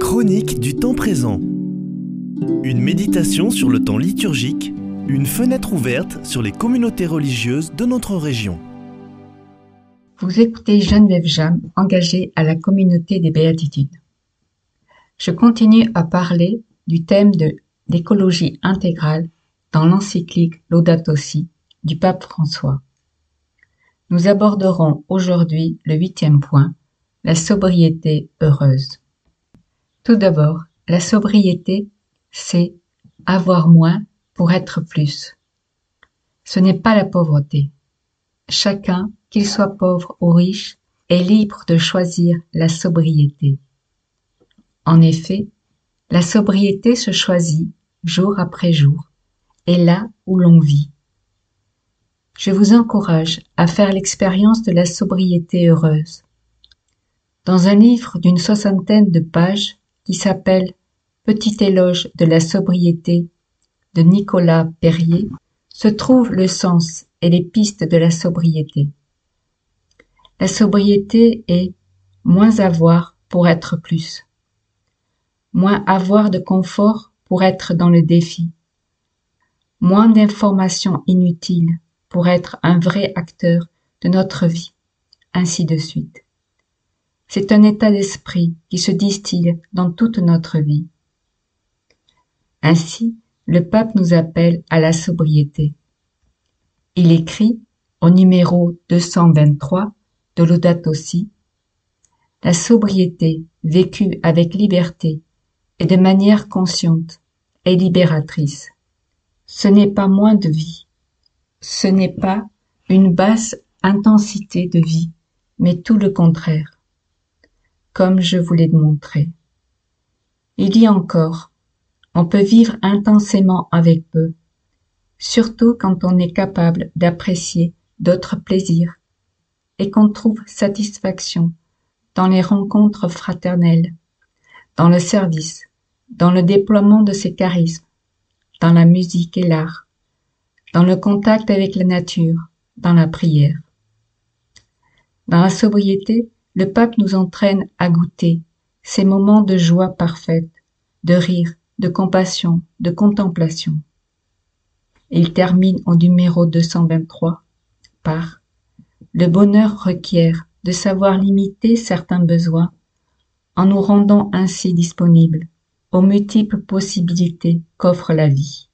Chronique du temps présent. Une méditation sur le temps liturgique, une fenêtre ouverte sur les communautés religieuses de notre région. Vous écoutez Geneviève Jam, engagée à la communauté des béatitudes. Je continue à parler du thème de l'écologie intégrale dans l'encyclique Laudato Si du pape François. Nous aborderons aujourd'hui le huitième point, la sobriété heureuse. Tout d'abord, la sobriété, c'est avoir moins pour être plus. Ce n'est pas la pauvreté. Chacun, qu'il soit pauvre ou riche, est libre de choisir la sobriété. En effet, la sobriété se choisit jour après jour, et là où l'on vit. Je vous encourage à faire l'expérience de la sobriété heureuse. Dans un livre d'une soixantaine de pages qui s'appelle Petit éloge de la sobriété de Nicolas Perrier se trouve le sens et les pistes de la sobriété. La sobriété est moins avoir pour être plus, moins avoir de confort pour être dans le défi, moins d'informations inutiles pour être un vrai acteur de notre vie, ainsi de suite. C'est un état d'esprit qui se distille dans toute notre vie. Ainsi, le pape nous appelle à la sobriété. Il écrit au numéro 223 de Laudato Si, La sobriété vécue avec liberté et de manière consciente est libératrice. Ce n'est pas moins de vie. Ce n'est pas une basse intensité de vie, mais tout le contraire comme je vous l'ai montré. Il dit encore, on peut vivre intensément avec peu, surtout quand on est capable d'apprécier d'autres plaisirs et qu'on trouve satisfaction dans les rencontres fraternelles, dans le service, dans le déploiement de ses charismes, dans la musique et l'art, dans le contact avec la nature, dans la prière. Dans la sobriété, le pape nous entraîne à goûter ces moments de joie parfaite, de rire, de compassion, de contemplation. Il termine au numéro 223 par Le bonheur requiert de savoir limiter certains besoins en nous rendant ainsi disponibles aux multiples possibilités qu'offre la vie.